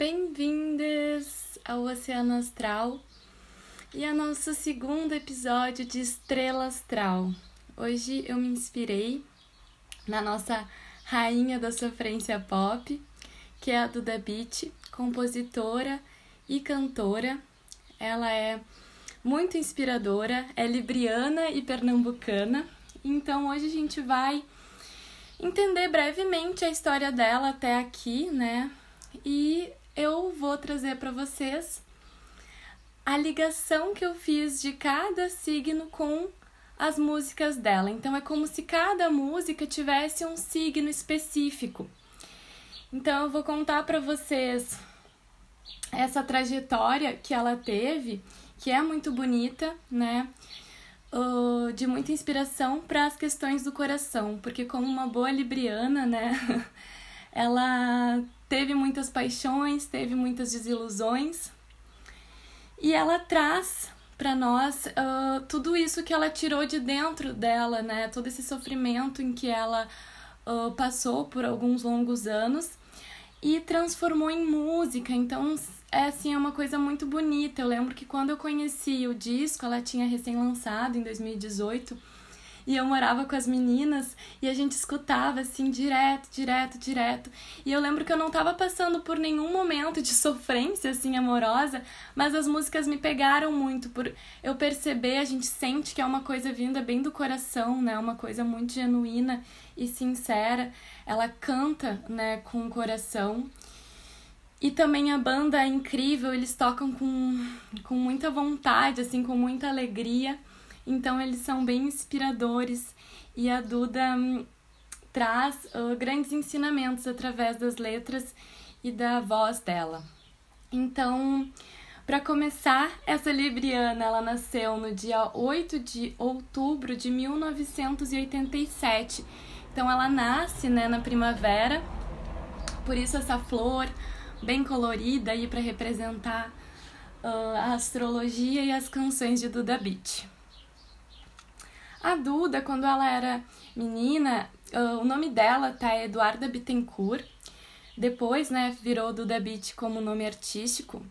Bem-vindas ao Oceano Astral e ao nosso segundo episódio de Estrela Astral. Hoje eu me inspirei na nossa rainha da sofrência pop, que é a Duda Beat, compositora e cantora. Ela é muito inspiradora, é libriana e pernambucana. Então hoje a gente vai entender brevemente a história dela até aqui, né? E eu vou trazer para vocês a ligação que eu fiz de cada signo com as músicas dela. Então é como se cada música tivesse um signo específico. Então eu vou contar para vocês essa trajetória que ela teve, que é muito bonita, né? Uh, de muita inspiração para as questões do coração, porque como uma boa libriana, né? ela teve muitas paixões, teve muitas desilusões, e ela traz para nós uh, tudo isso que ela tirou de dentro dela, né? Todo esse sofrimento em que ela uh, passou por alguns longos anos e transformou em música. Então, é assim, é uma coisa muito bonita. Eu lembro que quando eu conheci o disco, ela tinha recém-lançado em 2018 e eu morava com as meninas e a gente escutava assim direto, direto, direto. E eu lembro que eu não estava passando por nenhum momento de sofrência assim amorosa, mas as músicas me pegaram muito por eu perceber, a gente sente que é uma coisa vinda bem do coração, né? Uma coisa muito genuína e sincera. Ela canta, né, com o coração. E também a banda é incrível, eles tocam com, com muita vontade, assim, com muita alegria. Então eles são bem inspiradores e a Duda hum, traz uh, grandes ensinamentos através das letras e da voz dela. Então, para começar, essa Libriana, ela nasceu no dia 8 de outubro de 1987. Então ela nasce, né, na primavera. Por isso essa flor bem colorida aí para representar uh, a astrologia e as canções de Duda Beat. A Duda, quando ela era menina, uh, o nome dela tá Eduarda Bittencourt. Depois, né, virou Duda Beat como nome artístico.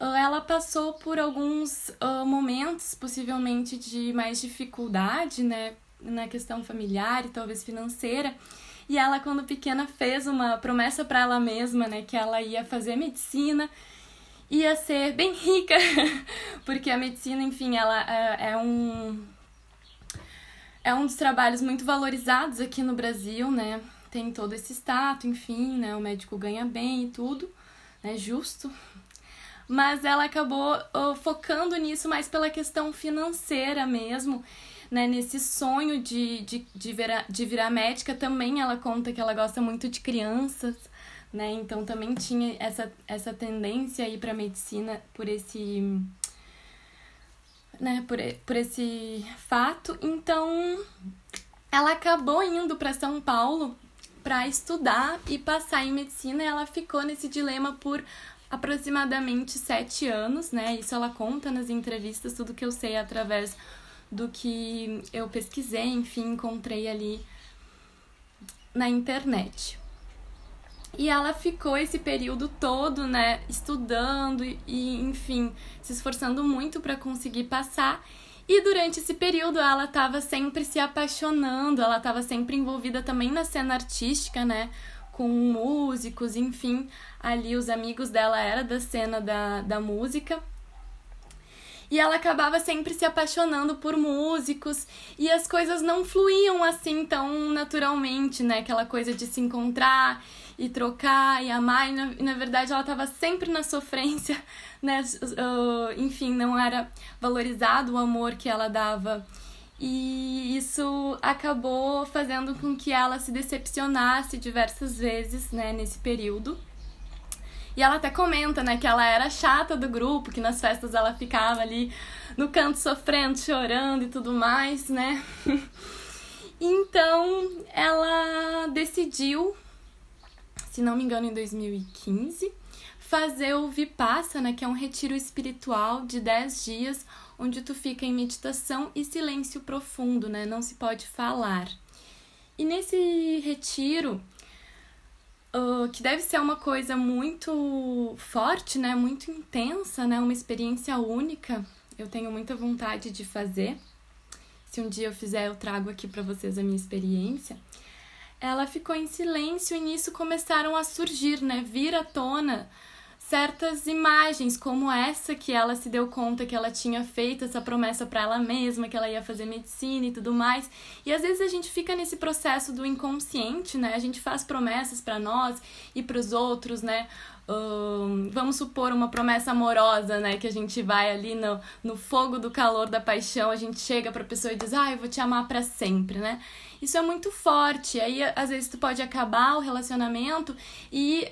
Uh, ela passou por alguns uh, momentos, possivelmente de mais dificuldade, né, na questão familiar e talvez financeira. E ela, quando pequena, fez uma promessa para ela mesma, né, que ela ia fazer medicina, ia ser bem rica, porque a medicina, enfim, ela é um é um dos trabalhos muito valorizados aqui no Brasil, né? Tem todo esse status, enfim, né? O médico ganha bem e tudo, né? Justo. Mas ela acabou focando nisso mais pela questão financeira mesmo, né? Nesse sonho de, de, de, virar, de virar médica também ela conta que ela gosta muito de crianças, né? Então também tinha essa, essa tendência aí para medicina por esse né, por, por esse fato. Então, ela acabou indo para São Paulo para estudar e passar em medicina. E ela ficou nesse dilema por aproximadamente sete anos, né? Isso ela conta nas entrevistas, tudo que eu sei através do que eu pesquisei, enfim, encontrei ali na internet. E ela ficou esse período todo, né, estudando e, enfim, se esforçando muito para conseguir passar. E durante esse período ela estava sempre se apaixonando, ela estava sempre envolvida também na cena artística, né, com músicos, enfim, ali os amigos dela era da cena da, da música. E ela acabava sempre se apaixonando por músicos e as coisas não fluíam assim tão naturalmente, né? Aquela coisa de se encontrar e trocar e amar, e na, e na verdade ela estava sempre na sofrência, né? Uh, enfim, não era valorizado o amor que ela dava. E isso acabou fazendo com que ela se decepcionasse diversas vezes, né, nesse período. E ela até comenta, né, que ela era chata do grupo, que nas festas ela ficava ali no canto sofrendo, chorando e tudo mais, né? então, ela decidiu se não me engano, em 2015, fazer o Vipassana, que é um retiro espiritual de 10 dias, onde tu fica em meditação e silêncio profundo, né? Não se pode falar. E nesse retiro, uh, que deve ser uma coisa muito forte, né? Muito intensa, né? Uma experiência única. Eu tenho muita vontade de fazer. Se um dia eu fizer, eu trago aqui para vocês a minha experiência. Ela ficou em silêncio e nisso começaram a surgir, né? Vir à tona certas imagens, como essa que ela se deu conta que ela tinha feito essa promessa para ela mesma, que ela ia fazer medicina e tudo mais. E às vezes a gente fica nesse processo do inconsciente, né? A gente faz promessas para nós e para os outros, né? Um, vamos supor uma promessa amorosa, né? Que a gente vai ali no, no fogo do calor da paixão, a gente chega pra pessoa e diz, ah, eu vou te amar para sempre, né? Isso é muito forte. Aí, às vezes, tu pode acabar o relacionamento e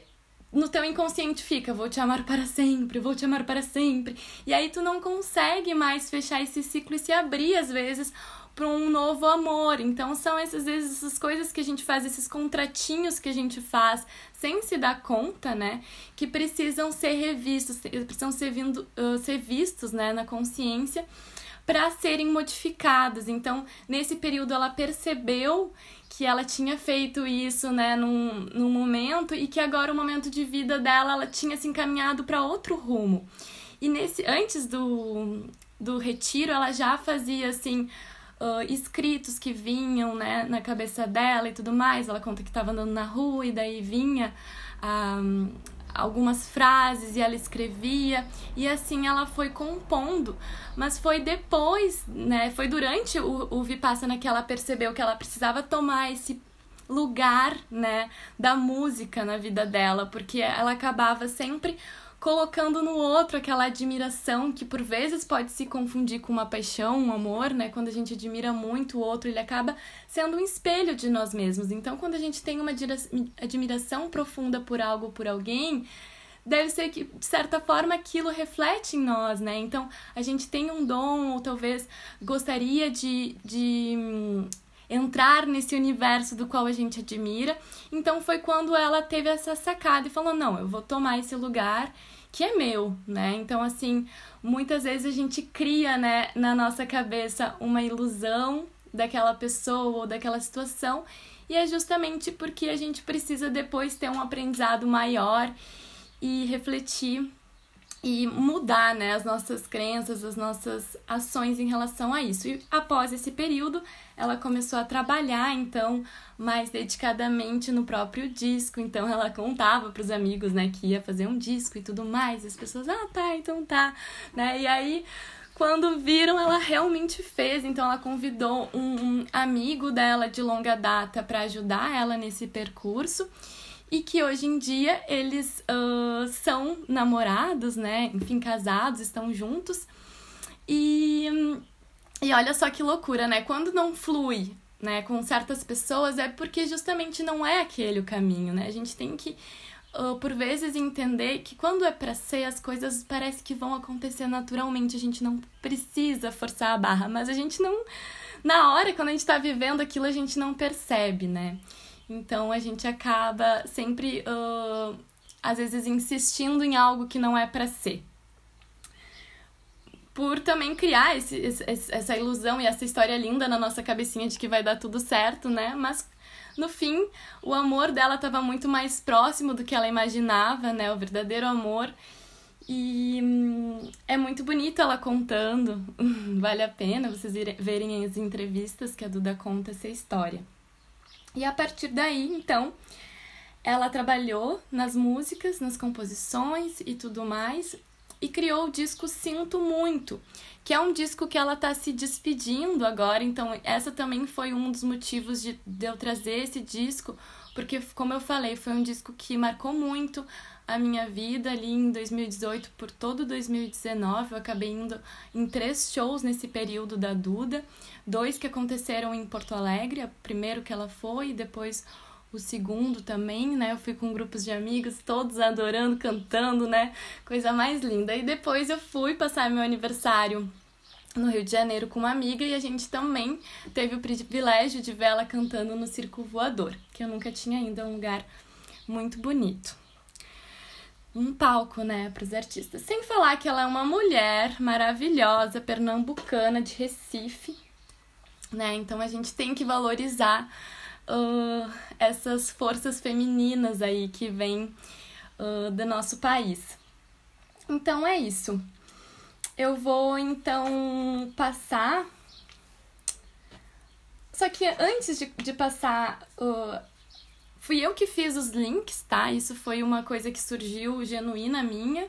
no teu inconsciente fica, vou te amar para sempre, vou te amar para sempre. E aí tu não consegue mais fechar esse ciclo e se abrir às vezes para um novo amor. Então são essas vezes essas coisas que a gente faz, esses contratinhos que a gente faz sem se dar conta, né, que precisam ser revistos, precisam ser vindo, uh, ser vistos, né, na consciência para serem modificados. Então, nesse período ela percebeu que ela tinha feito isso, né, num, num momento e que agora o momento de vida dela ela tinha se encaminhado para outro rumo. E nesse antes do, do retiro, ela já fazia assim uh, escritos que vinham, né, na cabeça dela e tudo mais. Ela conta que estava andando na rua e daí vinha um, algumas frases e ela escrevia e assim ela foi compondo, mas foi depois, né, foi durante o, o Vipassana que ela percebeu que ela precisava tomar esse lugar, né, da música na vida dela, porque ela acabava sempre colocando no outro aquela admiração que por vezes pode se confundir com uma paixão, um amor, né? Quando a gente admira muito o outro, ele acaba sendo um espelho de nós mesmos. Então, quando a gente tem uma admiração profunda por algo, por alguém, deve ser que, de certa forma, aquilo reflete em nós, né? Então, a gente tem um dom, ou talvez gostaria de, de hum, entrar nesse universo do qual a gente admira. Então, foi quando ela teve essa sacada e falou: não, eu vou tomar esse lugar que é meu, né? Então, assim, muitas vezes a gente cria, né, na nossa cabeça uma ilusão daquela pessoa ou daquela situação, e é justamente porque a gente precisa depois ter um aprendizado maior e refletir e mudar né, as nossas crenças, as nossas ações em relação a isso. E após esse período, ela começou a trabalhar então mais dedicadamente no próprio disco. Então ela contava para os amigos, né, que ia fazer um disco e tudo mais. E as pessoas, ah, tá, então tá, né? E aí quando viram, ela realmente fez. Então, ela convidou um, um amigo dela de longa data para ajudar ela nesse percurso e que hoje em dia eles uh, são namorados, né? Enfim, casados, estão juntos. E, e olha só que loucura, né? Quando não flui né, com certas pessoas é porque justamente não é aquele o caminho, né? A gente tem que uh, por vezes entender que quando é para ser as coisas parece que vão acontecer naturalmente, a gente não precisa forçar a barra, mas a gente não na hora quando a gente tá vivendo aquilo a gente não percebe, né? Então a gente acaba sempre, uh, às vezes, insistindo em algo que não é para ser. Por também criar esse, esse, essa ilusão e essa história linda na nossa cabecinha de que vai dar tudo certo, né? Mas no fim, o amor dela estava muito mais próximo do que ela imaginava, né? O verdadeiro amor. E hum, é muito bonito ela contando. vale a pena vocês verem as entrevistas que a Duda conta essa história. E a partir daí, então, ela trabalhou nas músicas, nas composições e tudo mais, e criou o disco Sinto Muito, que é um disco que ela está se despedindo agora. Então, essa também foi um dos motivos de, de eu trazer esse disco, porque, como eu falei, foi um disco que marcou muito a minha vida ali em 2018 por todo 2019. Eu acabei indo em três shows nesse período da Duda, dois que aconteceram em Porto Alegre, o primeiro que ela foi e depois o segundo também, né? Eu fui com grupos de amigos, todos adorando, cantando, né? Coisa mais linda. E depois eu fui passar meu aniversário no Rio de Janeiro com uma amiga e a gente também teve o privilégio de ver ela cantando no Circo Voador, que eu nunca tinha ido, é um lugar muito bonito um palco, né, para os artistas. Sem falar que ela é uma mulher maravilhosa, pernambucana de Recife, né? Então a gente tem que valorizar uh, essas forças femininas aí que vêm uh, do nosso país. Então é isso. Eu vou então passar. Só que antes de, de passar, uh, fui eu que fiz os links, tá? Isso foi uma coisa que surgiu genuína minha.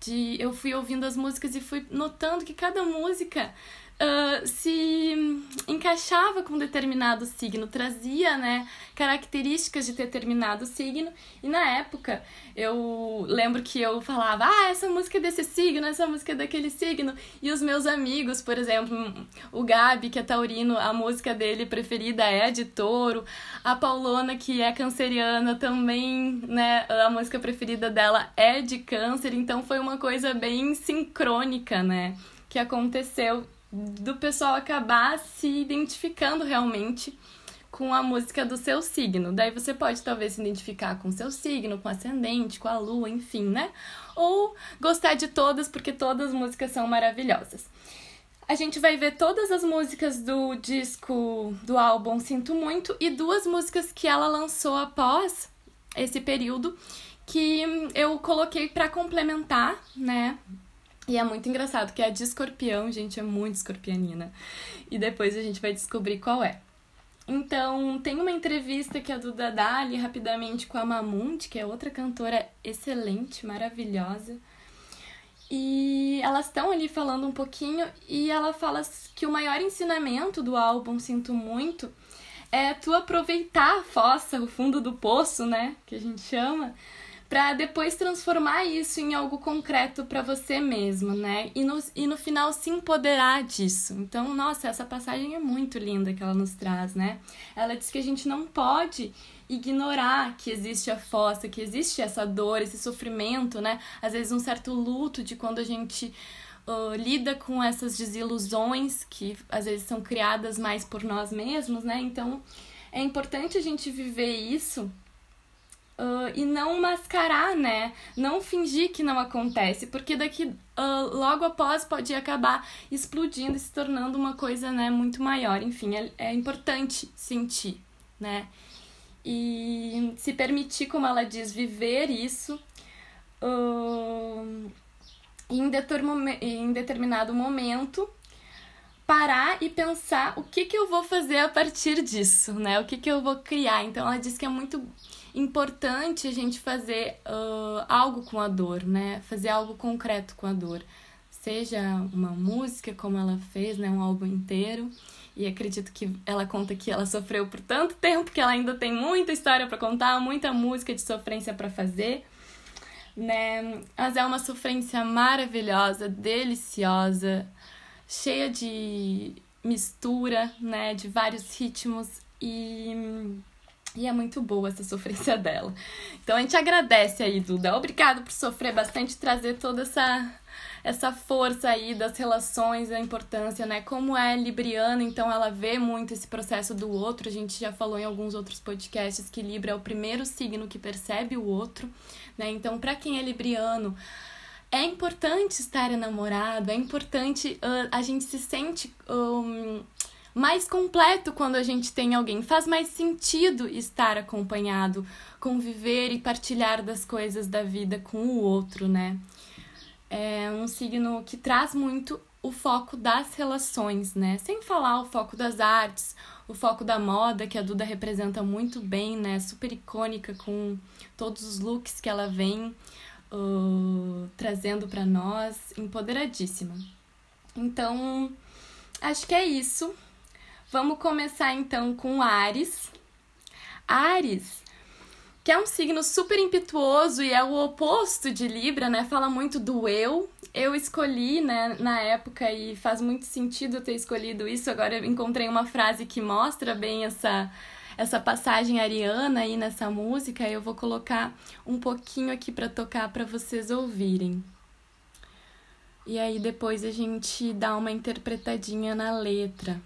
De, eu fui ouvindo as músicas e fui notando que cada música uh, se encaixava com determinado signo, trazia né, características de determinado signo. E na época eu lembro que eu falava, ah, essa música é desse signo, essa música é daquele signo. E os meus amigos, por exemplo, o Gabi, que é taurino, a música dele preferida é de touro. A Paulona, que é canceriana, também, né, a música preferida dela é de câncer. Então foi uma coisa bem sincrônica, né? Que aconteceu do pessoal acabar se identificando realmente com a música do seu signo. Daí você pode talvez se identificar com seu signo, com ascendente, com a lua, enfim, né? Ou gostar de todas, porque todas as músicas são maravilhosas. A gente vai ver todas as músicas do disco do álbum Sinto Muito e duas músicas que ela lançou após esse período que eu coloquei para complementar, né, e é muito engraçado, que é a de escorpião, gente, é muito escorpianina. E depois a gente vai descobrir qual é. Então, tem uma entrevista que é do Dadali, rapidamente, com a Mamundi, que é outra cantora excelente, maravilhosa. E elas estão ali falando um pouquinho e ela fala que o maior ensinamento do álbum Sinto Muito é tu aproveitar a fossa, o fundo do poço, né, que a gente chama, para depois transformar isso em algo concreto para você mesmo, né? E no, e no final se empoderar disso. Então, nossa, essa passagem é muito linda que ela nos traz, né? Ela diz que a gente não pode ignorar que existe a fossa, que existe essa dor, esse sofrimento, né? Às vezes um certo luto de quando a gente uh, lida com essas desilusões que às vezes são criadas mais por nós mesmos, né? Então é importante a gente viver isso Uh, e não mascarar, né? Não fingir que não acontece, porque daqui uh, logo após pode acabar explodindo e se tornando uma coisa, né, muito maior. Enfim, é, é importante sentir, né? E se permitir, como ela diz, viver isso uh, em, em determinado momento parar e pensar o que, que eu vou fazer a partir disso, né? O que, que eu vou criar. Então, ela diz que é muito importante a gente fazer uh, algo com a dor, né? Fazer algo concreto com a dor. Seja uma música, como ela fez, né? Um álbum inteiro. E acredito que ela conta que ela sofreu por tanto tempo que ela ainda tem muita história para contar, muita música de sofrência para fazer, né? Mas é uma sofrência maravilhosa, deliciosa, cheia de mistura, né? De vários ritmos e e é muito boa essa sofrência dela. Então a gente agradece aí, Duda. Obrigado por sofrer bastante, trazer toda essa essa força aí das relações, a importância, né? Como é libriana, então ela vê muito esse processo do outro. A gente já falou em alguns outros podcasts que Libra é o primeiro signo que percebe o outro, né? Então, para quem é libriano, é importante estar enamorado, é importante, uh, a gente se sente um, mais completo quando a gente tem alguém. Faz mais sentido estar acompanhado, conviver e partilhar das coisas da vida com o outro, né? É um signo que traz muito o foco das relações, né? Sem falar o foco das artes, o foco da moda, que a Duda representa muito bem, né? Super icônica com todos os looks que ela vem uh, trazendo para nós, empoderadíssima. Então, acho que é isso. Vamos começar então com Ares. Ares, que é um signo super impetuoso e é o oposto de Libra, né? Fala muito do eu. Eu escolhi, né, na época e faz muito sentido eu ter escolhido isso. Agora eu encontrei uma frase que mostra bem essa essa passagem ariana aí nessa música. Eu vou colocar um pouquinho aqui para tocar para vocês ouvirem. E aí depois a gente dá uma interpretadinha na letra.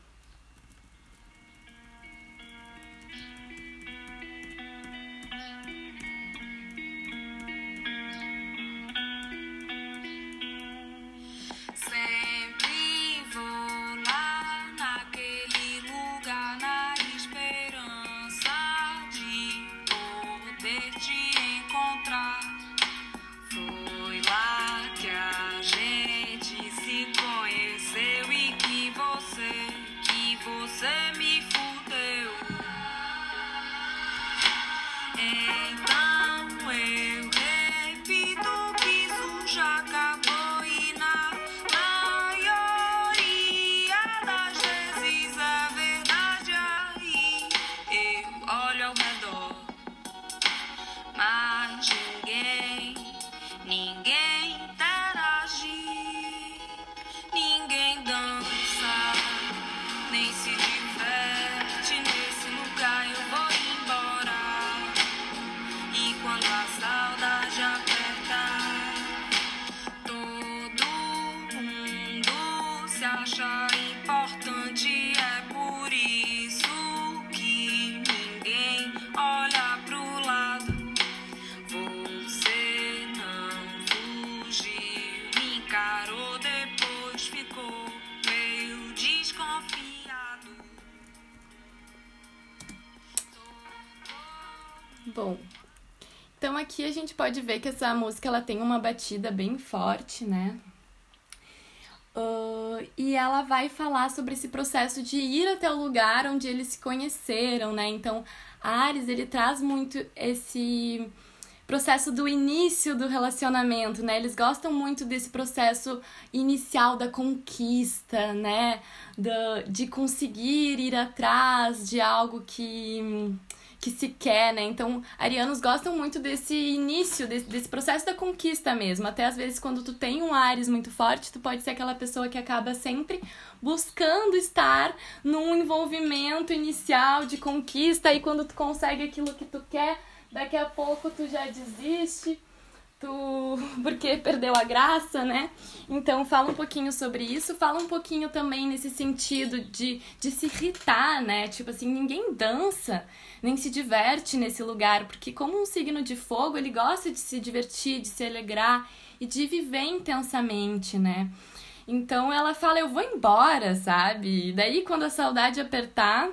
Pode ver que essa música ela tem uma batida bem forte, né? Uh, e ela vai falar sobre esse processo de ir até o lugar onde eles se conheceram, né? Então, Ares, ele traz muito esse processo do início do relacionamento, né? Eles gostam muito desse processo inicial da conquista, né? Da, de conseguir ir atrás de algo que que se quer, né? Então, arianos gostam muito desse início, desse, desse processo da conquista mesmo. Até às vezes, quando tu tem um Ares muito forte, tu pode ser aquela pessoa que acaba sempre buscando estar num envolvimento inicial de conquista e quando tu consegue aquilo que tu quer, daqui a pouco tu já desiste tu porque perdeu a graça, né? Então fala um pouquinho sobre isso, fala um pouquinho também nesse sentido de, de se irritar, né? Tipo assim, ninguém dança, nem se diverte nesse lugar, porque como um signo de fogo, ele gosta de se divertir, de se alegrar e de viver intensamente, né? Então ela fala, eu vou embora, sabe? E daí quando a saudade apertar,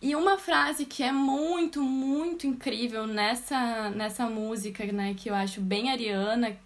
e uma frase que é muito, muito incrível nessa, nessa música, né, que eu acho bem ariana,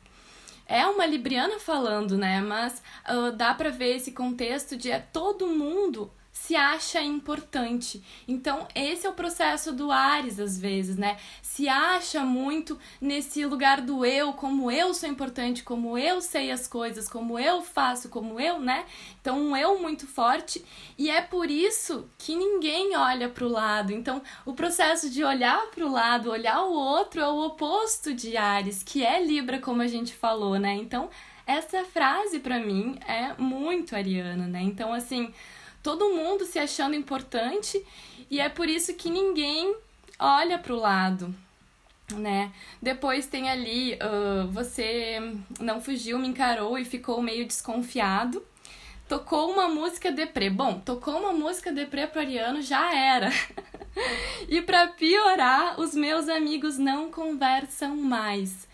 é uma libriana falando, né, mas uh, dá para ver esse contexto de é todo mundo se acha importante. Então, esse é o processo do Ares, às vezes, né? Se acha muito nesse lugar do eu, como eu sou importante, como eu sei as coisas, como eu faço, como eu, né? Então, um eu muito forte. E é por isso que ninguém olha para o lado. Então, o processo de olhar para o lado, olhar o outro, é o oposto de Ares, que é Libra, como a gente falou, né? Então, essa frase para mim é muito ariana, né? Então, assim todo mundo se achando importante e é por isso que ninguém olha para o lado, né? Depois tem ali, uh, você não fugiu, me encarou e ficou meio desconfiado. Tocou uma música deprê. Bom, tocou uma música deprê pro Ariano, já era. e para piorar, os meus amigos não conversam mais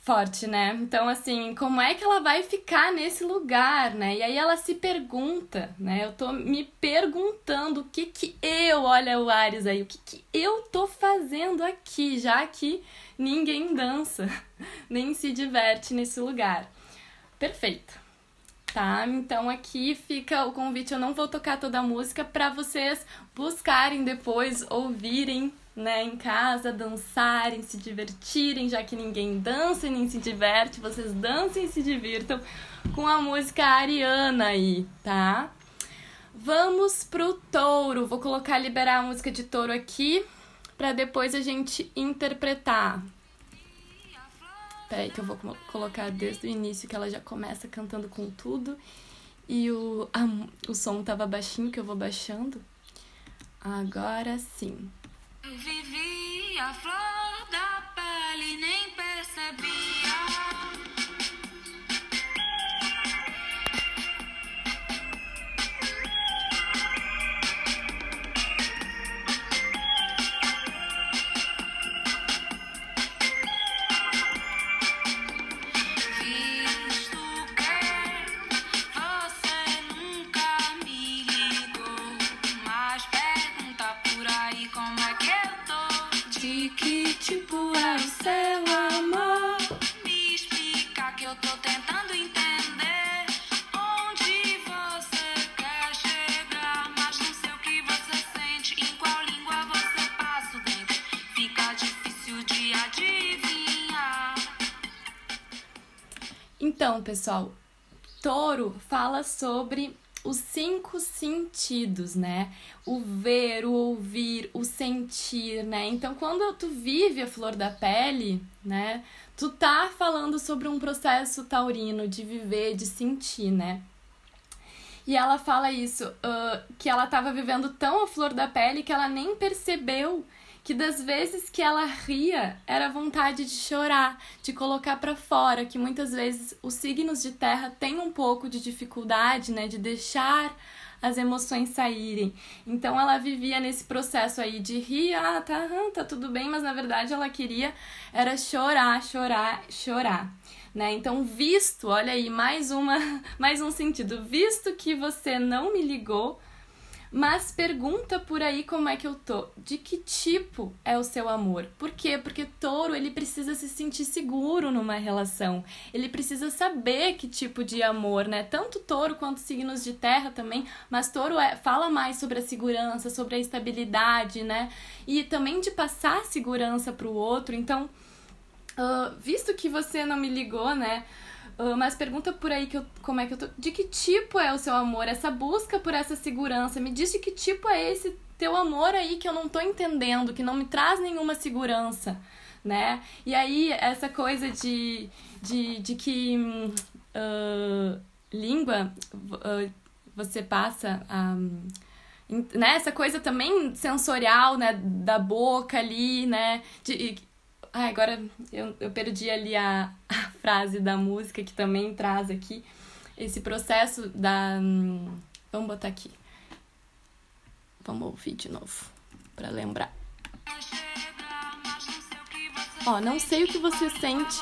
forte, né? Então, assim, como é que ela vai ficar nesse lugar, né? E aí ela se pergunta, né? Eu tô me perguntando o que que eu, olha o Ares aí, o que que eu tô fazendo aqui, já que ninguém dança, nem se diverte nesse lugar. Perfeito. Tá? Então aqui fica o convite, eu não vou tocar toda a música para vocês buscarem depois, ouvirem né, em casa, dançarem, se divertirem, já que ninguém dança e nem se diverte, vocês dancem e se divirtam com a música ariana aí, tá? Vamos pro touro. Vou colocar liberar a música de touro aqui para depois a gente interpretar. Peraí que eu vou colocar desde o início que ela já começa cantando com tudo. E o, a, o som tava baixinho que eu vou baixando. Agora sim. Vivi a flor da pele, nem percebia. Então, pessoal, touro fala sobre os cinco sentidos, né? O ver, o ouvir, o sentir, né? Então, quando tu vive a flor da pele, né? Tu tá falando sobre um processo taurino de viver, de sentir, né? E ela fala isso, uh, que ela tava vivendo tão a flor da pele que ela nem percebeu que das vezes que ela ria era vontade de chorar, de colocar para fora, que muitas vezes os signos de terra têm um pouco de dificuldade, né, de deixar as emoções saírem. Então ela vivia nesse processo aí de rir, ah, tá, tá tudo bem, mas na verdade ela queria era chorar, chorar, chorar. Né? Então, visto, olha aí, mais uma, mais um sentido. Visto que você não me ligou, mas pergunta por aí como é que eu tô. De que tipo é o seu amor? Por quê? Porque touro, ele precisa se sentir seguro numa relação. Ele precisa saber que tipo de amor, né? Tanto touro quanto signos de terra também, mas touro é, fala mais sobre a segurança, sobre a estabilidade, né? E também de passar segurança para o outro. Então, uh, visto que você não me ligou, né? Uh, mas pergunta por aí que eu, como é que eu tô. De que tipo é o seu amor? Essa busca por essa segurança. Me diz de que tipo é esse teu amor aí que eu não tô entendendo, que não me traz nenhuma segurança, né? E aí, essa coisa de, de, de que uh, língua uh, você passa. Um, né, essa coisa também sensorial, né, da boca ali, né, de, Ai, agora eu, eu perdi ali a, a frase da música que também traz aqui esse processo da. Hum, vamos botar aqui. Vamos ouvir de novo para lembrar. Ó, não sei o que você sente.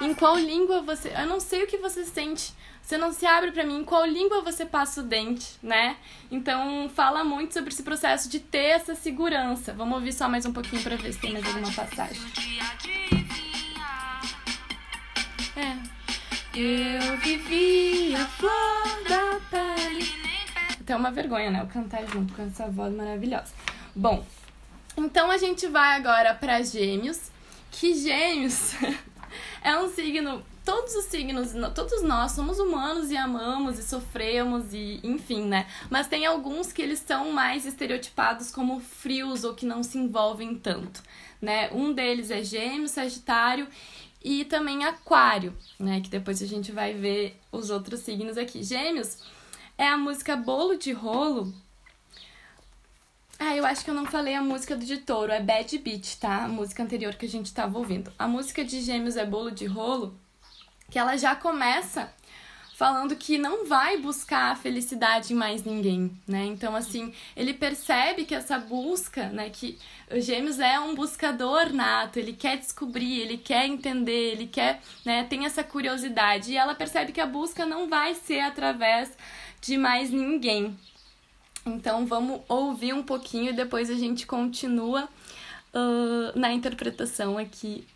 Em qual língua você. Eu não sei o que você sente. Você não se abre para mim em qual língua você passa o dente, né? Então fala muito sobre esse processo de ter essa segurança. Vamos ouvir só mais um pouquinho para ver se tem mais alguma passagem. É. Eu vivi a flor da pele. Até uma vergonha, né? Eu cantar junto com essa voz maravilhosa. Bom, então a gente vai agora para Gêmeos, que Gêmeos é um signo todos os signos, todos nós somos humanos e amamos e sofremos e enfim, né? Mas tem alguns que eles são mais estereotipados como frios ou que não se envolvem tanto, né? Um deles é Gêmeo, Sagitário e também Aquário, né? Que depois a gente vai ver os outros signos aqui. Gêmeos é a música Bolo de Rolo. Ah, eu acho que eu não falei a música do de touro, é Bad Beat, tá? A música anterior que a gente tava ouvindo. A música de Gêmeos é Bolo de Rolo que ela já começa falando que não vai buscar a felicidade em mais ninguém, né? Então, assim, ele percebe que essa busca, né? Que o Gêmeos é um buscador nato, ele quer descobrir, ele quer entender, ele quer, né? Tem essa curiosidade. E ela percebe que a busca não vai ser através de mais ninguém. Então, vamos ouvir um pouquinho e depois a gente continua uh, na interpretação aqui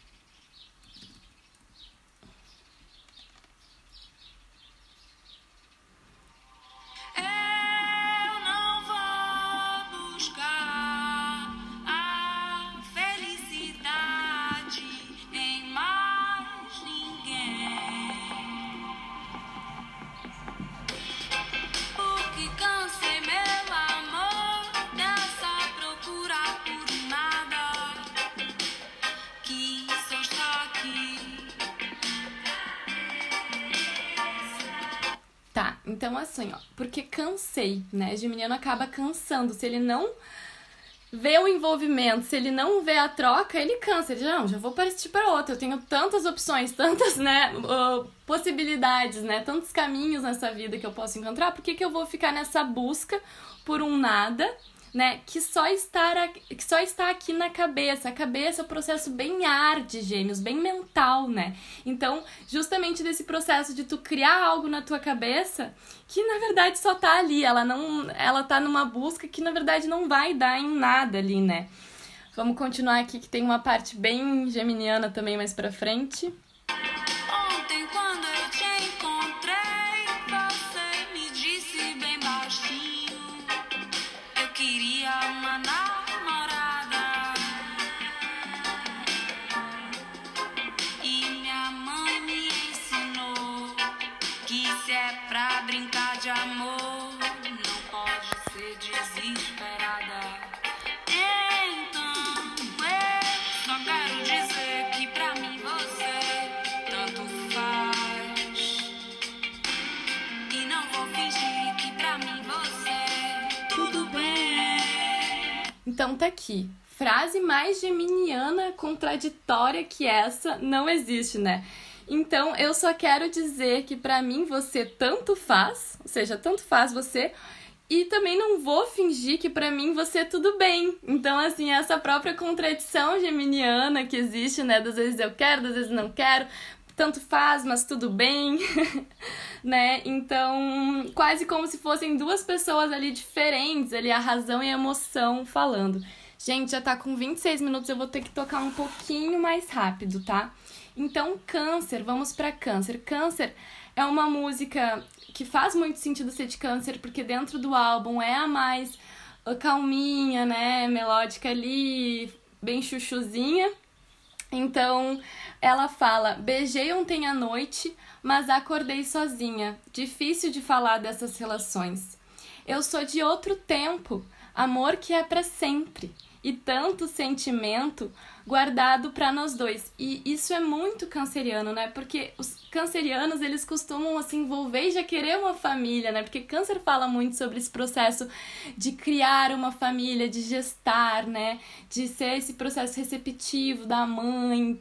Então, assim, ó, porque cansei, né? Geminiano acaba cansando. Se ele não vê o envolvimento, se ele não vê a troca, ele cansa. Ele diz, não, já vou partir para outro. Eu tenho tantas opções, tantas, né, uh, possibilidades, né, tantos caminhos nessa vida que eu posso encontrar. Por que, que eu vou ficar nessa busca por um nada né, que só está, que só está aqui na cabeça. A cabeça é um processo bem ar de gêmeos, bem mental, né? Então, justamente desse processo de tu criar algo na tua cabeça que na verdade só tá ali, ela não, ela tá numa busca que na verdade não vai dar em nada ali, né? Vamos continuar aqui que tem uma parte bem geminiana também mais para frente. Tá aqui. Frase mais geminiana contraditória que essa não existe, né? Então eu só quero dizer que para mim você tanto faz, ou seja, tanto faz você e também não vou fingir que para mim você é tudo bem. Então, assim, essa própria contradição geminiana que existe, né? Das vezes eu quero, das vezes não quero, tanto faz, mas tudo bem, né? Então, quase como se fossem duas pessoas ali diferentes, ali a razão e a emoção falando. Gente, já tá com 26 minutos, eu vou ter que tocar um pouquinho mais rápido, tá? Então, Câncer, vamos para Câncer. Câncer é uma música que faz muito sentido ser de Câncer, porque dentro do álbum é a mais calminha, né? Melódica ali, bem chuchuzinha. Então, ela fala: Beijei ontem à noite, mas acordei sozinha. Difícil de falar dessas relações. Eu sou de outro tempo, amor que é para sempre e tanto sentimento guardado para nós dois. E isso é muito canceriano, né? Porque os cancerianos, eles costumam se envolver e já querer uma família, né? Porque câncer fala muito sobre esse processo de criar uma família, de gestar, né? De ser esse processo receptivo da mãe,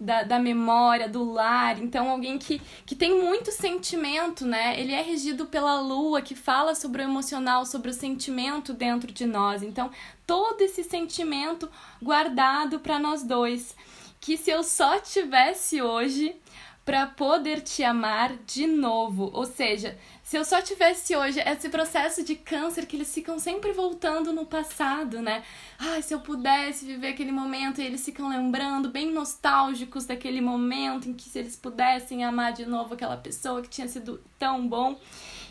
da, da memória, do lar. Então, alguém que, que tem muito sentimento, né? Ele é regido pela lua, que fala sobre o emocional, sobre o sentimento dentro de nós. Então, todo esse sentimento guardado para nós dois. Que se eu só tivesse hoje para poder te amar de novo. Ou seja, se eu só tivesse hoje esse processo de câncer que eles ficam sempre voltando no passado, né? Ai, se eu pudesse viver aquele momento e eles ficam lembrando, bem nostálgicos daquele momento em que se eles pudessem amar de novo aquela pessoa que tinha sido tão bom.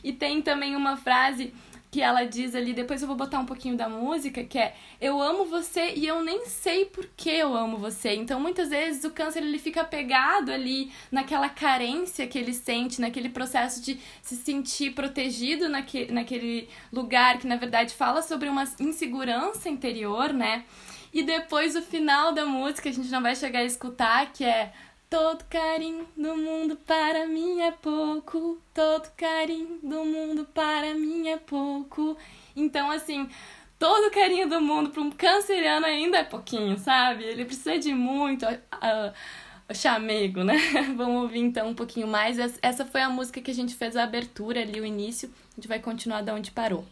E tem também uma frase que ela diz ali, depois eu vou botar um pouquinho da música, que é eu amo você e eu nem sei por que eu amo você. Então, muitas vezes o câncer ele fica pegado ali naquela carência que ele sente, naquele processo de se sentir protegido naque, naquele lugar que na verdade fala sobre uma insegurança interior, né? E depois o final da música a gente não vai chegar a escutar, que é Todo carinho do mundo para mim é pouco. Todo carinho do mundo para mim é pouco. Então, assim, todo carinho do mundo para um canceriano ainda é pouquinho, sabe? Ele precisa de muito uh, chamego, né? Vamos ouvir então um pouquinho mais. Essa foi a música que a gente fez a abertura ali, o início. A gente vai continuar da onde parou.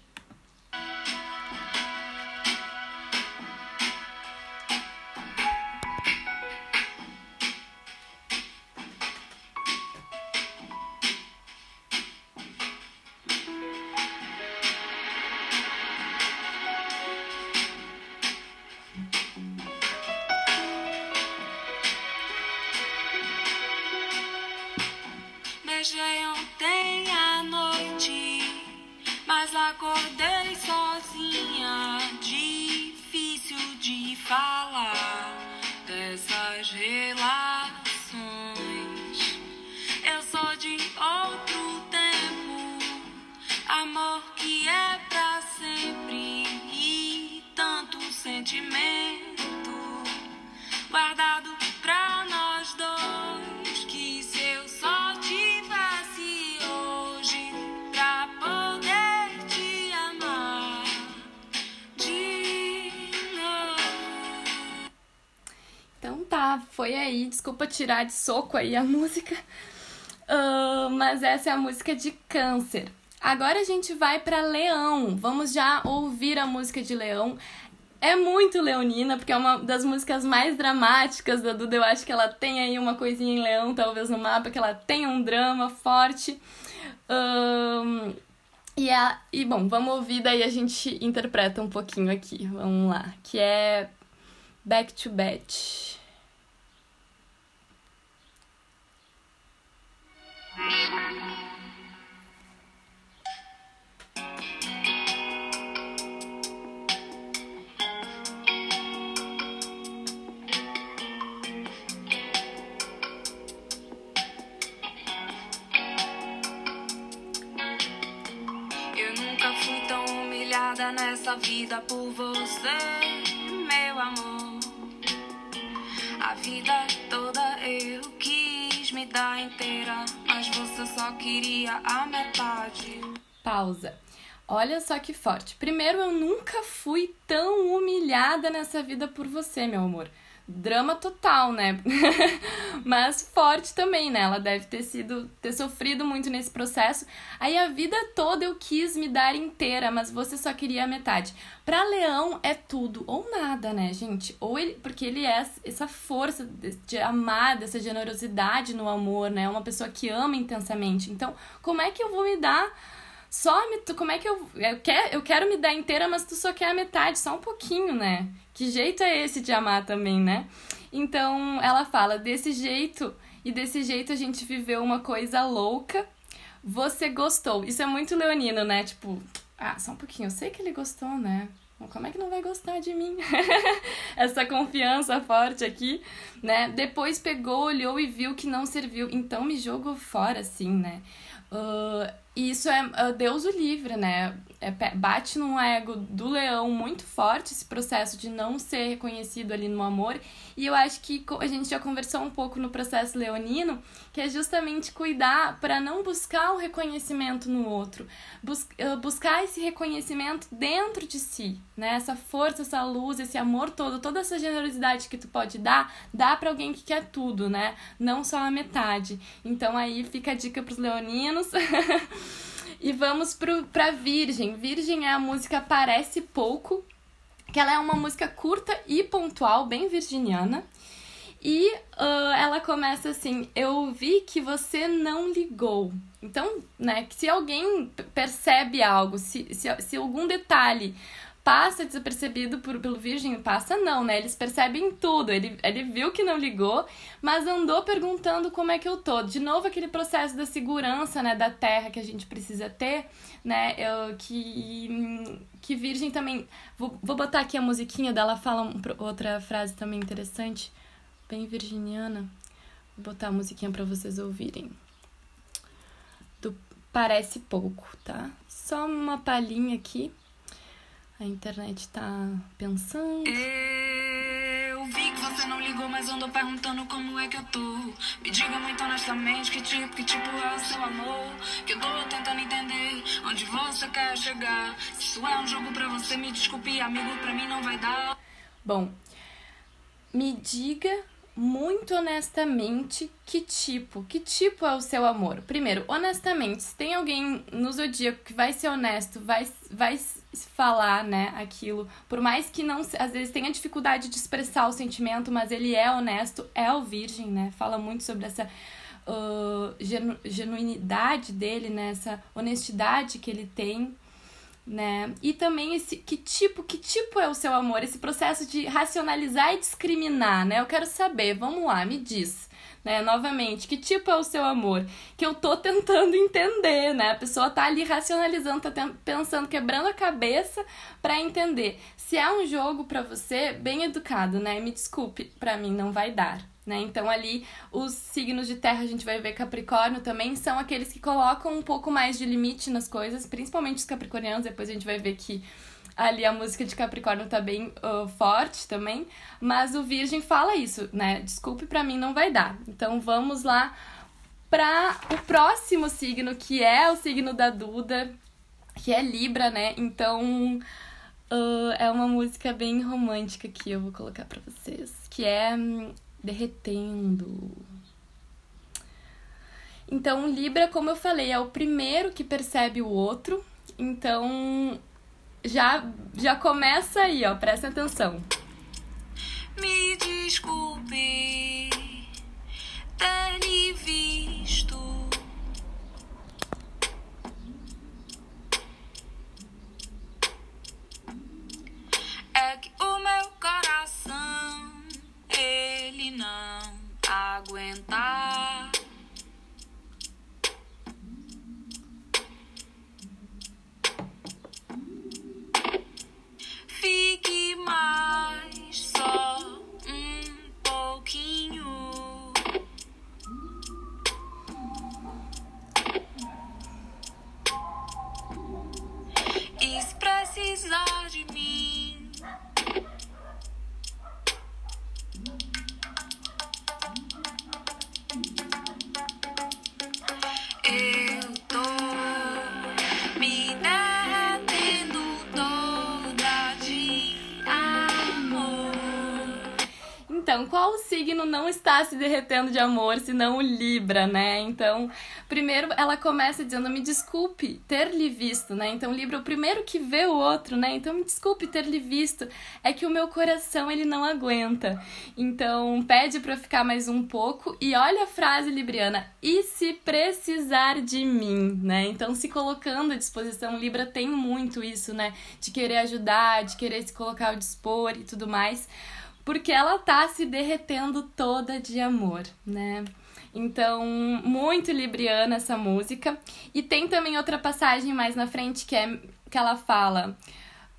Foi aí. Desculpa tirar de soco aí a música. Uh, mas essa é a música de Câncer. Agora a gente vai para Leão. Vamos já ouvir a música de Leão. É muito leonina, porque é uma das músicas mais dramáticas da Duda. Eu acho que ela tem aí uma coisinha em Leão, talvez no mapa, que ela tem um drama forte. Um, e, a, e bom, vamos ouvir, daí a gente interpreta um pouquinho aqui. Vamos lá. Que é Back to Bed. Nessa vida por você, meu amor. Vida toda eu quis me dar inteira, mas você só queria a metade. Pausa. Olha só que forte. Primeiro, eu nunca fui tão humilhada nessa vida por você, meu amor drama total, né? Mas forte também, né? Ela deve ter sido ter sofrido muito nesse processo. Aí a vida toda eu quis me dar inteira, mas você só queria a metade. Para Leão é tudo ou nada, né, gente? Ou ele, porque ele é essa força de, amar, dessa generosidade no amor, né? Uma pessoa que ama intensamente. Então, como é que eu vou me dar só me, como é que eu eu quero, eu quero me dar inteira, mas tu só quer a metade, só um pouquinho, né? Que jeito é esse de amar também, né? Então, ela fala desse jeito e desse jeito a gente viveu uma coisa louca. Você gostou. Isso é muito leonino, né? Tipo, ah, só um pouquinho, eu sei que ele gostou, né? Como é que não vai gostar de mim? Essa confiança forte aqui, né? Depois pegou, olhou e viu que não serviu, então me jogou fora, assim, né? Uh, e isso é uh, Deus o livre, né? É, bate num ego do leão muito forte esse processo de não ser reconhecido ali no amor. E eu acho que a gente já conversou um pouco no processo leonino, que é justamente cuidar para não buscar o reconhecimento no outro, bus uh, buscar esse reconhecimento dentro de si, né? Essa força, essa luz, esse amor todo, toda essa generosidade que tu pode dar, dá para alguém que quer tudo, né? Não só a metade. Então aí fica a dica pros leoninos. E vamos pro, pra Virgem. Virgem é a música Parece Pouco, que ela é uma música curta e pontual, bem virginiana. E uh, ela começa assim: Eu vi que você não ligou. Então, né, se alguém percebe algo, se, se, se algum detalhe passa desapercebido por, pelo virgem, passa não, né? Eles percebem tudo. Ele, ele viu que não ligou, mas andou perguntando como é que eu tô. De novo, aquele processo da segurança, né, da terra que a gente precisa ter, né? Eu, que, que virgem também. Vou, vou botar aqui a musiquinha dela, fala um, outra frase também interessante, bem virginiana. Vou botar a musiquinha para vocês ouvirem. Do Parece Pouco, tá? Só uma palhinha aqui. A internet tá pensando. Eu vi que você não ligou, mas andou perguntando como é que eu tô. Me diga muito honestamente que tipo, que tipo é o seu amor. Que eu tô tentando entender onde você quer chegar. Se isso é um jogo pra você, me desculpe, amigo, pra mim não vai dar. Bom, me diga muito honestamente que tipo, que tipo é o seu amor. Primeiro, honestamente, se tem alguém no zodíaco que vai ser honesto, vai, vai falar, né, aquilo, por mais que não, às vezes tenha dificuldade de expressar o sentimento, mas ele é honesto, é o virgem, né, fala muito sobre essa uh, genu, genuinidade dele, né, essa honestidade que ele tem, né? E também esse que tipo, que tipo é o seu amor? Esse processo de racionalizar e discriminar, né? Eu quero saber, vamos lá, me diz. Né, novamente, que tipo é o seu amor? Que eu tô tentando entender, né? A pessoa tá ali racionalizando, tá pensando, quebrando a cabeça para entender. Se é um jogo para você, bem educado, né? Me desculpe, para mim não vai dar. Né? Então, ali, os signos de terra, a gente vai ver Capricórnio também, são aqueles que colocam um pouco mais de limite nas coisas, principalmente os capricornianos. Depois a gente vai ver que ali a música de Capricórnio tá bem uh, forte também. Mas o Virgem fala isso, né? Desculpe, para mim não vai dar. Então, vamos lá para o próximo signo, que é o signo da Duda, que é Libra, né? Então. Uh, é uma música bem romântica que eu vou colocar para vocês, que é hum, derretendo. Então, Libra, como eu falei, é o primeiro que percebe o outro. Então, já já começa aí, ó, presta atenção. Me desculpe não está se derretendo de amor, senão o Libra, né? Então, primeiro ela começa dizendo: me desculpe ter lhe visto, né? Então, Libra, o primeiro que vê o outro, né? Então, me desculpe ter lhe visto. É que o meu coração ele não aguenta. Então, pede para ficar mais um pouco e olha a frase libriana: e se precisar de mim, né? Então, se colocando à disposição, Libra tem muito isso, né? De querer ajudar, de querer se colocar ao dispor e tudo mais porque ela tá se derretendo toda de amor, né? Então, muito libriana essa música. E tem também outra passagem mais na frente que é que ela fala.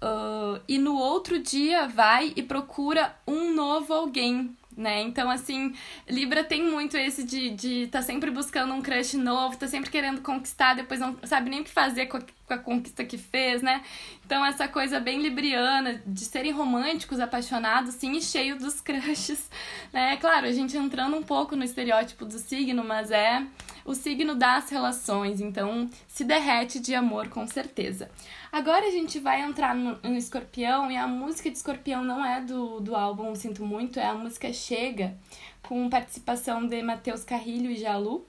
Uh, e no outro dia vai e procura um novo alguém, né? Então, assim, Libra tem muito esse de, de tá sempre buscando um crush novo, tá sempre querendo conquistar, depois não sabe nem o que fazer com a, com a conquista que fez, né? Então, essa coisa bem libriana de serem românticos, apaixonados, sim, e cheio dos crushes, né? Claro, a gente entrando um pouco no estereótipo do signo, mas é o signo das relações, então se derrete de amor com certeza. Agora a gente vai entrar no, no Escorpião e a música de Escorpião não é do, do álbum Sinto Muito, é a música Chega, com participação de Matheus Carrilho e Jalu.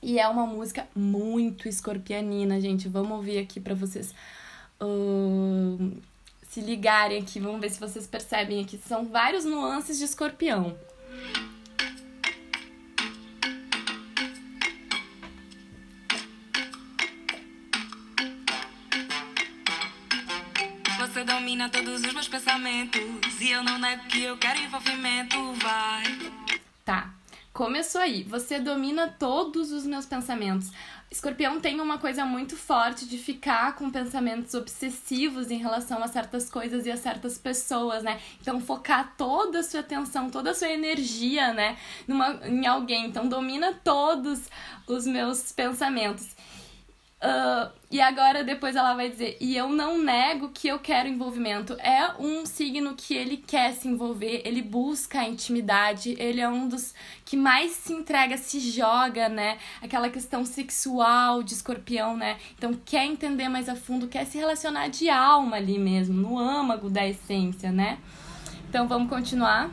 E é uma música muito escorpianina, gente. Vamos ouvir aqui para vocês uh, se ligarem aqui. Vamos ver se vocês percebem aqui. São vários nuances de escorpião. Domina todos os meus pensamentos. E eu não nego que eu quero envolvimento, vai. Tá. Começou aí. Você domina todos os meus pensamentos. Escorpião tem uma coisa muito forte de ficar com pensamentos obsessivos em relação a certas coisas e a certas pessoas, né? Então, focar toda a sua atenção, toda a sua energia, né, numa, em alguém. Então, domina todos os meus pensamentos. Uh, e agora depois ela vai dizer, e eu não nego que eu quero envolvimento. É um signo que ele quer se envolver, ele busca a intimidade, ele é um dos que mais se entrega, se joga, né? Aquela questão sexual de escorpião, né? Então quer entender mais a fundo, quer se relacionar de alma ali mesmo, no âmago da essência, né? Então vamos continuar.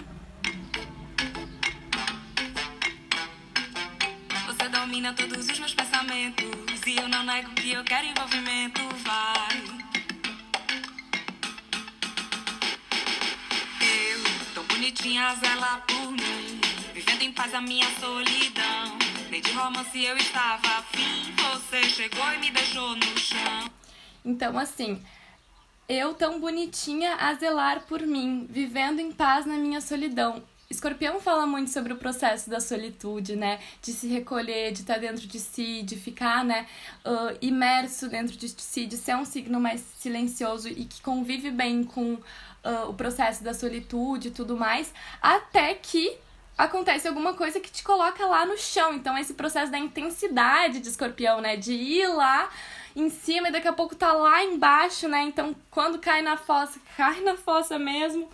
Você domina todos os meus pensamentos e eu não nego que eu quero envolvimento, vai. Eu, tão bonitinha, zela por mim. Vivendo em paz a minha solidão. Nem de romance eu estava afim. Você chegou e me deixou no chão. Então, assim, eu tão bonitinha a zelar por mim, vivendo em paz na minha solidão. Escorpião fala muito sobre o processo da solitude, né? De se recolher, de estar dentro de si, de ficar, né, uh, imerso dentro de si, de ser um signo mais silencioso e que convive bem com uh, o processo da solitude e tudo mais, até que acontece alguma coisa que te coloca lá no chão. Então, esse processo da intensidade de escorpião, né? De ir lá em cima e daqui a pouco tá lá embaixo, né? Então, quando cai na fossa, cai na fossa mesmo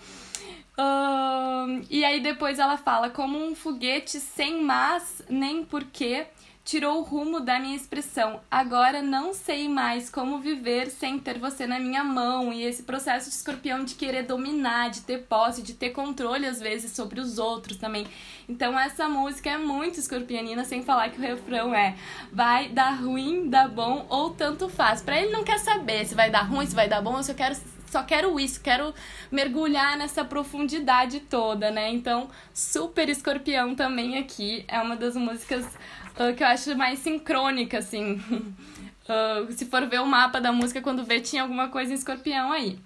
e aí depois ela fala, como um foguete sem mas nem porquê, tirou o rumo da minha expressão. Agora não sei mais como viver sem ter você na minha mão. E esse processo de escorpião de querer dominar, de ter posse, de ter controle às vezes sobre os outros também. Então essa música é muito escorpianina, sem falar que o refrão é vai dar ruim, dar bom ou tanto faz. Para ele não quer saber se vai dar ruim, se vai dar bom, eu quero só quero isso, quero mergulhar nessa profundidade toda, né? Então, Super Escorpião também aqui é uma das músicas uh, que eu acho mais sincrônica, assim. uh, se for ver o mapa da música, quando vê, tinha alguma coisa em escorpião aí.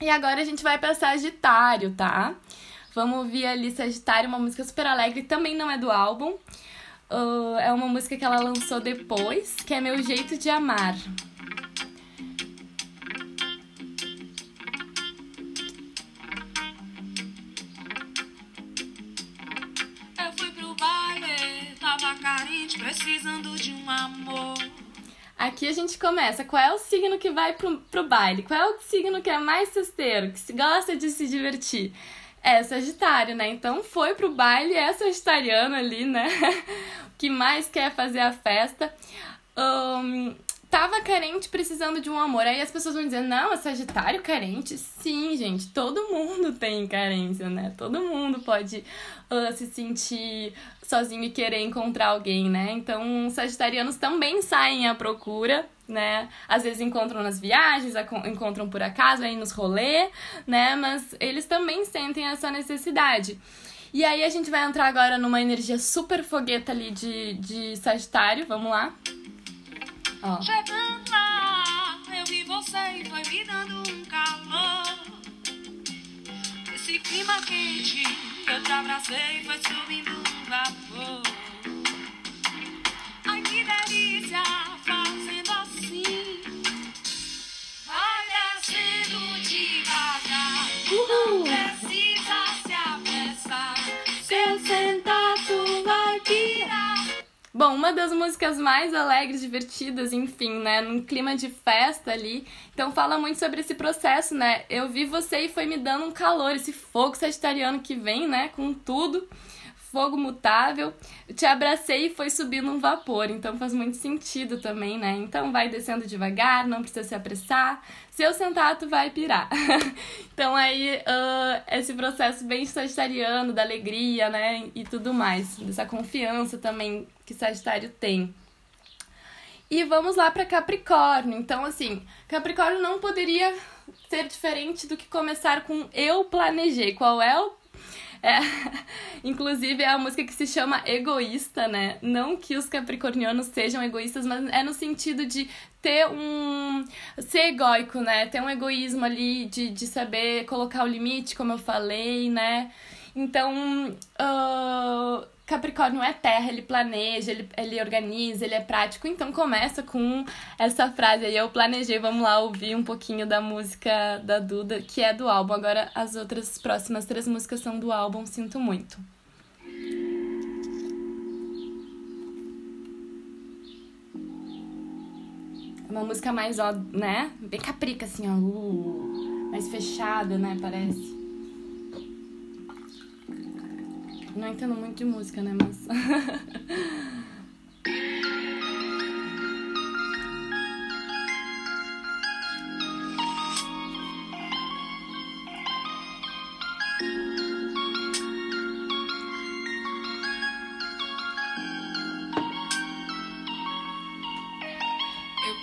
E agora a gente vai pra Sagitário, tá? Vamos ouvir ali Sagitário, uma música super alegre, também não é do álbum. Uh, é uma música que ela lançou depois, que é Meu Jeito de Amar. Precisando de um amor. Aqui a gente começa. Qual é o signo que vai pro, pro baile? Qual é o signo que é mais cesteiro, que se gosta de se divertir? É Sagitário, né? Então foi pro baile, é Sagitariano ali, né? que mais quer fazer a festa. Um, tava carente precisando de um amor. Aí as pessoas vão dizer, não, é Sagitário carente? Sim, gente, todo mundo tem carência, né? Todo mundo pode uh, se sentir sozinho e querer encontrar alguém, né? Então, sagitarianos também saem à procura, né? Às vezes encontram nas viagens, encontram por acaso aí nos rolês, né? Mas eles também sentem essa necessidade. E aí a gente vai entrar agora numa energia super fogueta ali de, de Sagitário. Vamos lá. Ó. Chegando lá, eu vi você e foi me dando um calor. Esse clima quente, eu te abracei e foi subindo um vapor. Ai que delícia, fazendo assim. Vai descendo devagar. Uhul. Não precisa se apressar. Se eu sentar, tu vai pirar. Bom, uma das músicas mais alegres, divertidas, enfim, né? Num clima de festa ali. Então fala muito sobre esse processo, né? Eu vi você e foi me dando um calor, esse fogo sagitariano que vem, né? Com tudo fogo mutável, te abracei e foi subindo um vapor, então faz muito sentido também, né? Então vai descendo devagar, não precisa se apressar. Se eu sentar, tu vai pirar. então aí, uh, esse processo bem sagitariano, da alegria, né? E tudo mais, dessa confiança também que Sagitário tem. E vamos lá para Capricórnio. Então, assim, Capricórnio não poderia ser diferente do que começar com eu planejei. Qual é o é, inclusive é a música que se chama Egoísta, né? Não que os capricornianos sejam egoístas, mas é no sentido de ter um. ser egóico, né? Ter um egoísmo ali de, de saber colocar o limite, como eu falei, né? Então, uh, Capricórnio é terra, ele planeja, ele, ele organiza, ele é prático. Então começa com essa frase aí. Eu planejei, vamos lá ouvir um pouquinho da música da Duda, que é do álbum. Agora as outras próximas três músicas são do álbum, sinto muito. É uma música mais, ó, né? Bem caprica, assim, ó. Uh, mais fechada, né? Parece. Não entendo muito de música, né? Mas.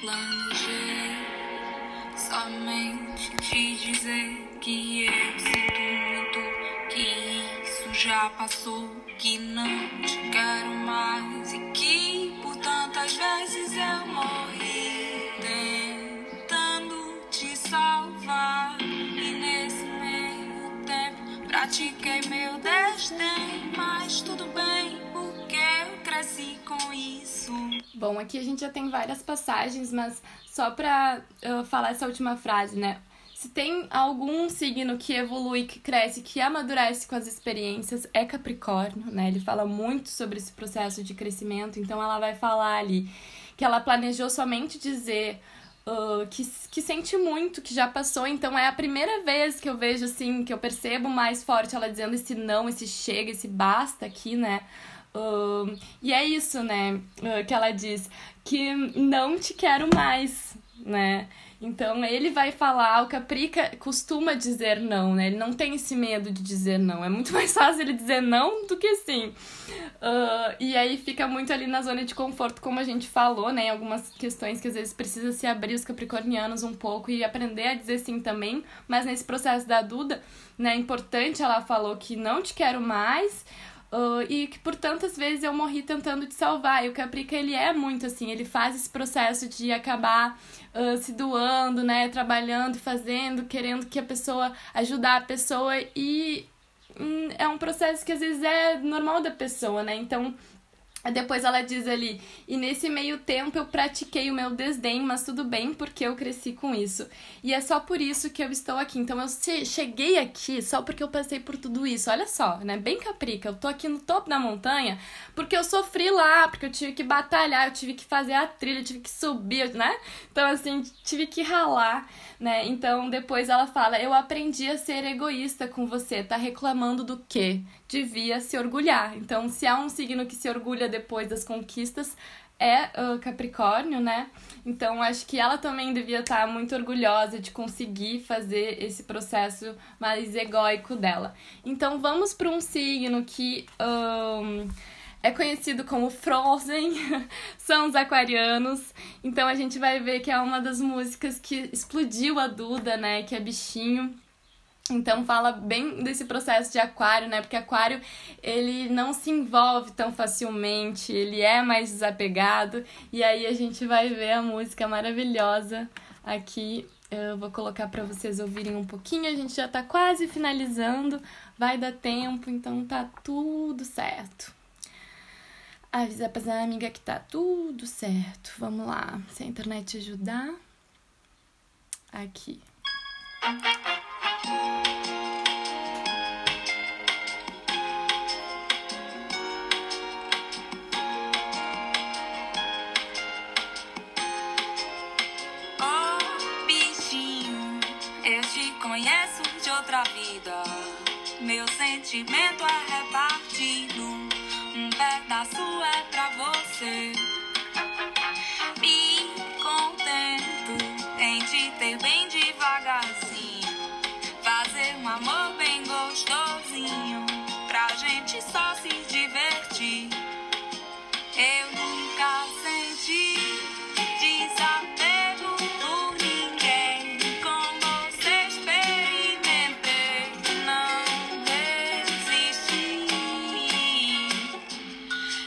Planejei somente te dizer que eu já passou, que não te quero mais e que por tantas vezes eu morri tentando te salvar e nesse meio tempo pratiquei meu desdém, mas tudo bem porque eu cresci com isso. Bom, aqui a gente já tem várias passagens, mas só pra uh, falar essa última frase, né? Se tem algum signo que evolui, que cresce, que amadurece com as experiências, é Capricórnio, né? Ele fala muito sobre esse processo de crescimento, então ela vai falar ali que ela planejou somente dizer uh, que, que sente muito, que já passou, então é a primeira vez que eu vejo assim, que eu percebo mais forte ela dizendo esse não, esse chega, esse basta aqui, né? Uh, e é isso, né? Uh, que ela diz que não te quero mais, né? Então ele vai falar, o Caprica costuma dizer não, né? Ele não tem esse medo de dizer não. É muito mais fácil ele dizer não do que sim. Uh, e aí fica muito ali na zona de conforto, como a gente falou, né? Em algumas questões que às vezes precisa se abrir os capricornianos um pouco e aprender a dizer sim também. Mas nesse processo da Duda, né? É importante, ela falou que não te quero mais. Uh, e que por tantas vezes eu morri tentando te salvar. E o Caprica, ele é muito assim, ele faz esse processo de acabar uh, se doando, né? Trabalhando, fazendo, querendo que a pessoa, ajudar a pessoa. E hum, é um processo que às vezes é normal da pessoa, né? Então depois ela diz ali, e nesse meio tempo eu pratiquei o meu desdém, mas tudo bem, porque eu cresci com isso. E é só por isso que eu estou aqui. Então eu cheguei aqui só porque eu passei por tudo isso. Olha só, né? Bem caprica. Eu tô aqui no topo da montanha porque eu sofri lá, porque eu tive que batalhar, eu tive que fazer a trilha, eu tive que subir, né? Então, assim, tive que ralar, né? Então depois ela fala: Eu aprendi a ser egoísta com você. Tá reclamando do quê? Devia se orgulhar. Então, se há um signo que se orgulha depois das conquistas é uh, Capricórnio, né? Então acho que ela também devia estar muito orgulhosa de conseguir fazer esse processo mais egóico dela. Então vamos para um signo que um, é conhecido como Frozen, são os aquarianos. Então a gente vai ver que é uma das músicas que explodiu a Duda, né? Que é bichinho. Então fala bem desse processo de aquário, né? Porque aquário ele não se envolve tão facilmente, ele é mais desapegado. E aí a gente vai ver a música maravilhosa aqui. Eu vou colocar para vocês ouvirem um pouquinho. A gente já tá quase finalizando, vai dar tempo, então tá tudo certo. Avisa pra amiga que tá tudo certo. Vamos lá. Se a internet ajudar. Aqui. Oh, Meu sentimento é repartido, um pedaço é pra você. Se divertir. Eu nunca senti desapego por ninguém. Com você experimentei, não resisti.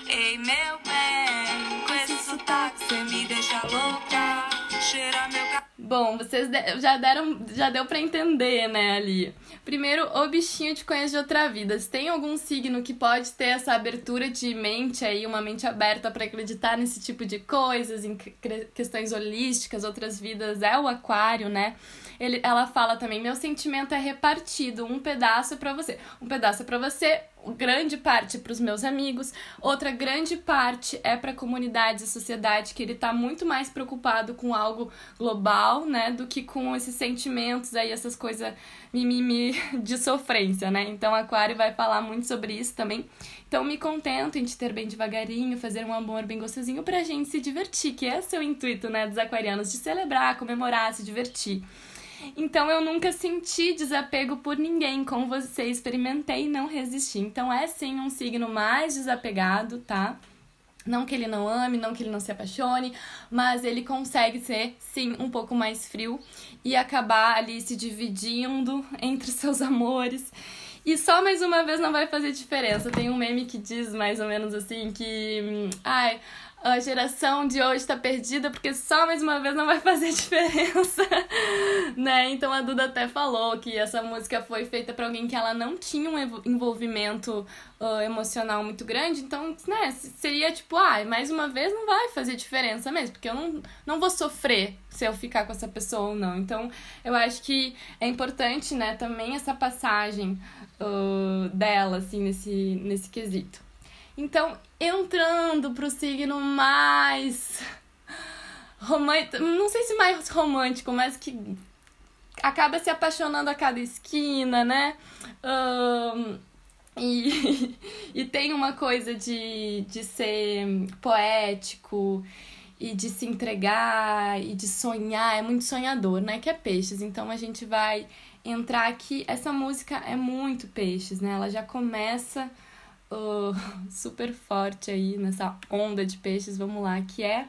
Ei, meu bem, com esse sotaque você me deixa louca. Cheira meu cabelo. Bom, vocês já deram, já deu pra entender, né, ali. Primeiro, o bichinho te conhece de outra vida. Se tem algum signo que pode ter essa abertura de mente aí, uma mente aberta pra acreditar nesse tipo de coisas, em que- questões holísticas, outras vidas, é o aquário, né? Ele, ela fala também, meu sentimento é repartido, um pedaço pra você. Um pedaço pra você, grande parte para os meus amigos, outra grande parte é para a comunidade e sociedade, que ele tá muito mais preocupado com algo global, né, do que com esses sentimentos aí, essas coisas mimimi de sofrência, né? Então, Aquário vai falar muito sobre isso também. Então, me contento em te ter bem devagarinho, fazer um amor bem gostosinho pra gente se divertir, que esse é o intuito, né, dos aquarianos, de celebrar, comemorar, se divertir. Então eu nunca senti desapego por ninguém. Com você experimentei e não resisti. Então é sim um signo mais desapegado, tá? Não que ele não ame, não que ele não se apaixone, mas ele consegue ser, sim, um pouco mais frio e acabar ali se dividindo entre seus amores. E só mais uma vez não vai fazer diferença. Tem um meme que diz mais ou menos assim que. hum, Ai, a geração de hoje tá perdida porque só mais uma vez não vai fazer diferença, né? Então a Duda até falou que essa música foi feita pra alguém que ela não tinha um envolvimento ah, emocional muito grande, então, né, seria tipo, ah, mais uma vez não vai fazer diferença mesmo, porque eu não, não vou sofrer se eu ficar com essa pessoa ou não. Então, eu acho que é importante, né, também essa passagem ah, dela, assim, nesse, nesse quesito. Então, entrando pro signo mais romântico, não sei se mais romântico, mas que acaba se apaixonando a cada esquina, né? Ahn, e, e tem uma coisa de, de ser poético e de se entregar e de sonhar, é muito sonhador, né? Que é peixes. Então a gente vai entrar aqui. Essa música é muito peixes, né? Ela já começa super forte aí nessa onda de peixes. Vamos lá, que é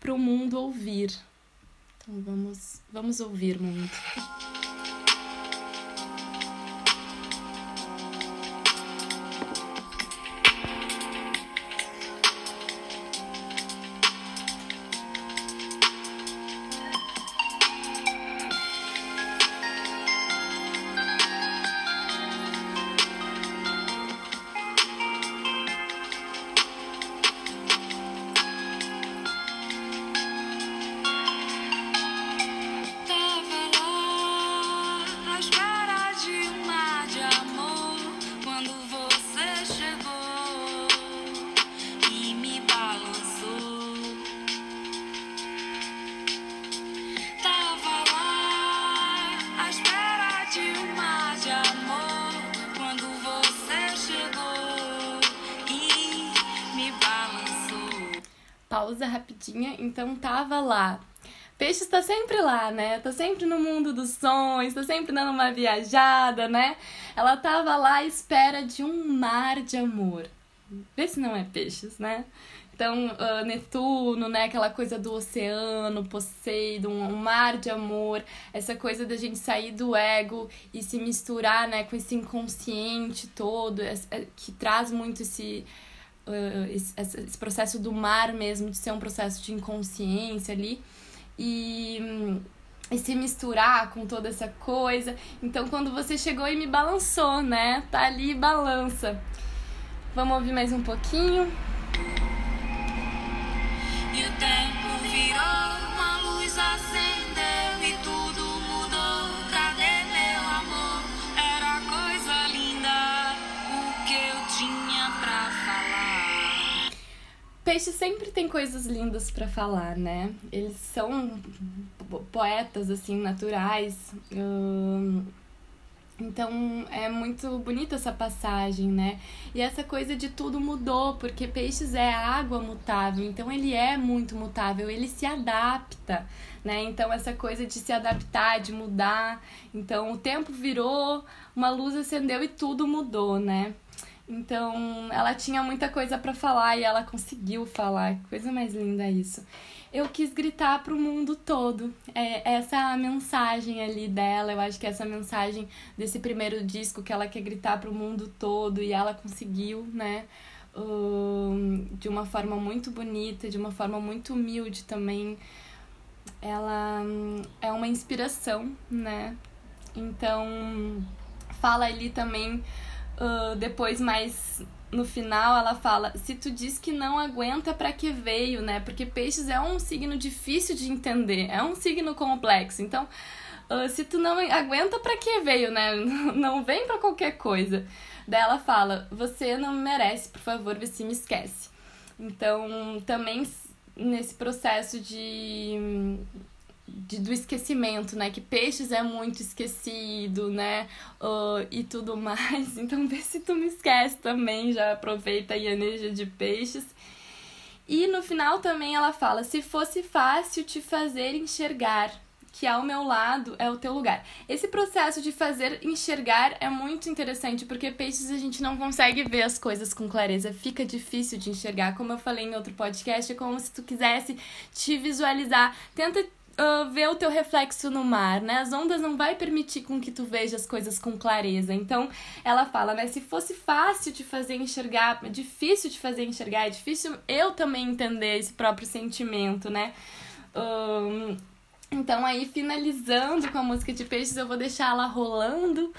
pro mundo ouvir. Então vamos, vamos ouvir muito. Pausa rapidinha, então tava lá. Peixe está sempre lá, né? Tá sempre no mundo dos sonhos, tá sempre dando uma viajada, né? Ela tava lá à espera de um mar de amor. Vê se não é peixes, né? Então, uh, Netuno, né? Aquela coisa do oceano, Poseidon, um mar de amor, essa coisa da gente sair do ego e se misturar, né? Com esse inconsciente todo, é, que traz muito esse, uh, esse, esse processo do mar mesmo, de ser um processo de inconsciência ali. E e se misturar com toda essa coisa. Então, quando você chegou e me balançou, né? Tá ali balança. Vamos ouvir mais um pouquinho. E o tempo virou, uma luz acendeu Peixe sempre tem coisas lindas para falar, né? Eles são poetas, assim, naturais. Hum então é muito bonita essa passagem, né? E essa coisa de tudo mudou, porque peixes é água mutável, então ele é muito mutável, ele se adapta, né? Então essa coisa de se adaptar, de mudar. Então o tempo virou, uma luz acendeu e tudo mudou, né? Então ela tinha muita coisa para falar e ela conseguiu falar. Coisa mais linda isso eu quis gritar para o mundo todo. É, essa é a mensagem ali dela. Eu acho que essa mensagem desse primeiro disco que ela quer gritar para o mundo todo e ela conseguiu, né? Uh, de uma forma muito bonita, de uma forma muito humilde também. Ela um, é uma inspiração, né? Então, fala ali também uh, depois mais no final ela fala: se tu diz que não aguenta, para que veio, né? Porque peixes é um signo difícil de entender, é um signo complexo. Então, uh, se tu não aguenta, para que veio, né? Não vem para qualquer coisa. Daí ela fala: você não me merece, por favor, se me esquece. Então, também nesse processo de de, do esquecimento, né? Que peixes é muito esquecido, né? Uh, e tudo mais. Então, vê se tu me esquece também. Já aproveita a energia de peixes. E no final também ela fala: se fosse fácil te fazer enxergar, que ao meu lado é o teu lugar. Esse processo de fazer enxergar é muito interessante, porque peixes a gente não consegue ver as coisas com clareza, fica difícil de enxergar. Como eu falei em outro podcast, é como se tu quisesse te visualizar. Tenta uh, ver o teu reflexo no mar, né? As ondas não vai permitir com que tu veja as coisas com clareza. Então, ela fala, né? Se fosse fácil de fazer enxergar, difícil de fazer enxergar, é difícil eu também entender esse próprio sentimento, né? Um, então, aí, finalizando com a música de Peixes, eu vou deixar ela rolando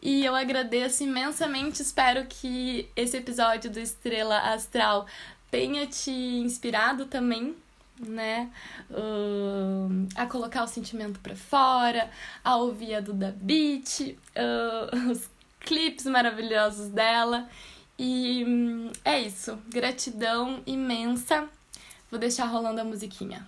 e eu agradeço imensamente. Espero que esse episódio do Estrela Astral tenha te inspirado também né? Uh, a colocar o sentimento para fora, a ouvir a Duda Beat, uh, os clipes maravilhosos dela. E um, é isso. Gratidão imensa. Vou deixar rolando a musiquinha.